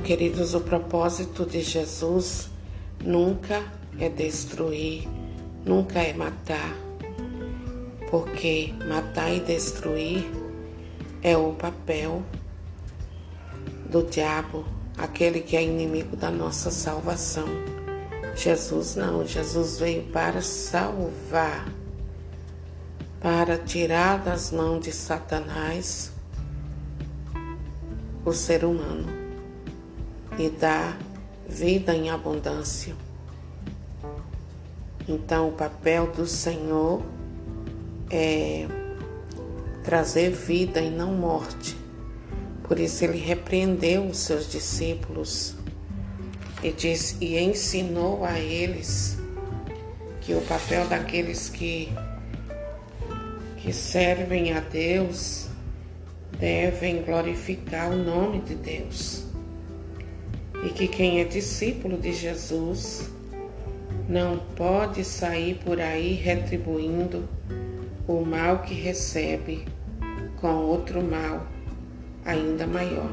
queridos, o propósito de Jesus nunca é destruir, nunca é matar, porque matar e destruir é o papel do diabo, aquele que é inimigo da nossa salvação. Jesus não, Jesus veio para salvar, para tirar das mãos de Satanás o ser humano e dar vida em abundância. Então, o papel do Senhor é trazer vida e não morte. Por isso, ele repreendeu os seus discípulos e, diz, e ensinou a eles que o papel daqueles que, que servem a Deus devem glorificar o nome de Deus. E que quem é discípulo de Jesus não pode sair por aí retribuindo o mal que recebe com outro mal ainda maior.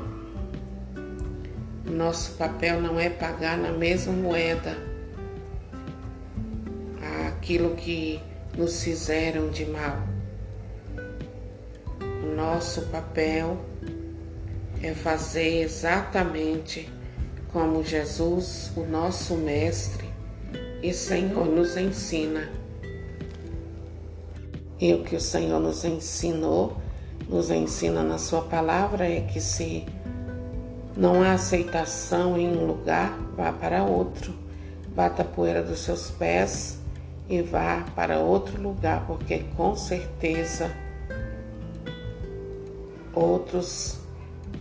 Nosso papel não é pagar na mesma moeda aquilo que nos fizeram de mal. Nosso papel é fazer exatamente como Jesus, o nosso Mestre e Senhor, nos ensina. E o que o Senhor nos ensinou, nos ensina na Sua palavra, é que se não há aceitação em um lugar, vá para outro. Bata a poeira dos seus pés e vá para outro lugar, porque com certeza outros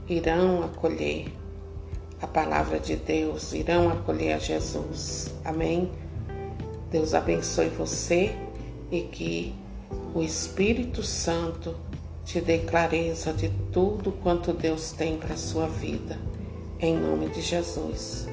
irão acolher a palavra de Deus, irão acolher a Jesus. Amém? Deus abençoe você e que o Espírito Santo te dê clareza de tudo quanto Deus tem para a sua vida. Em nome de Jesus.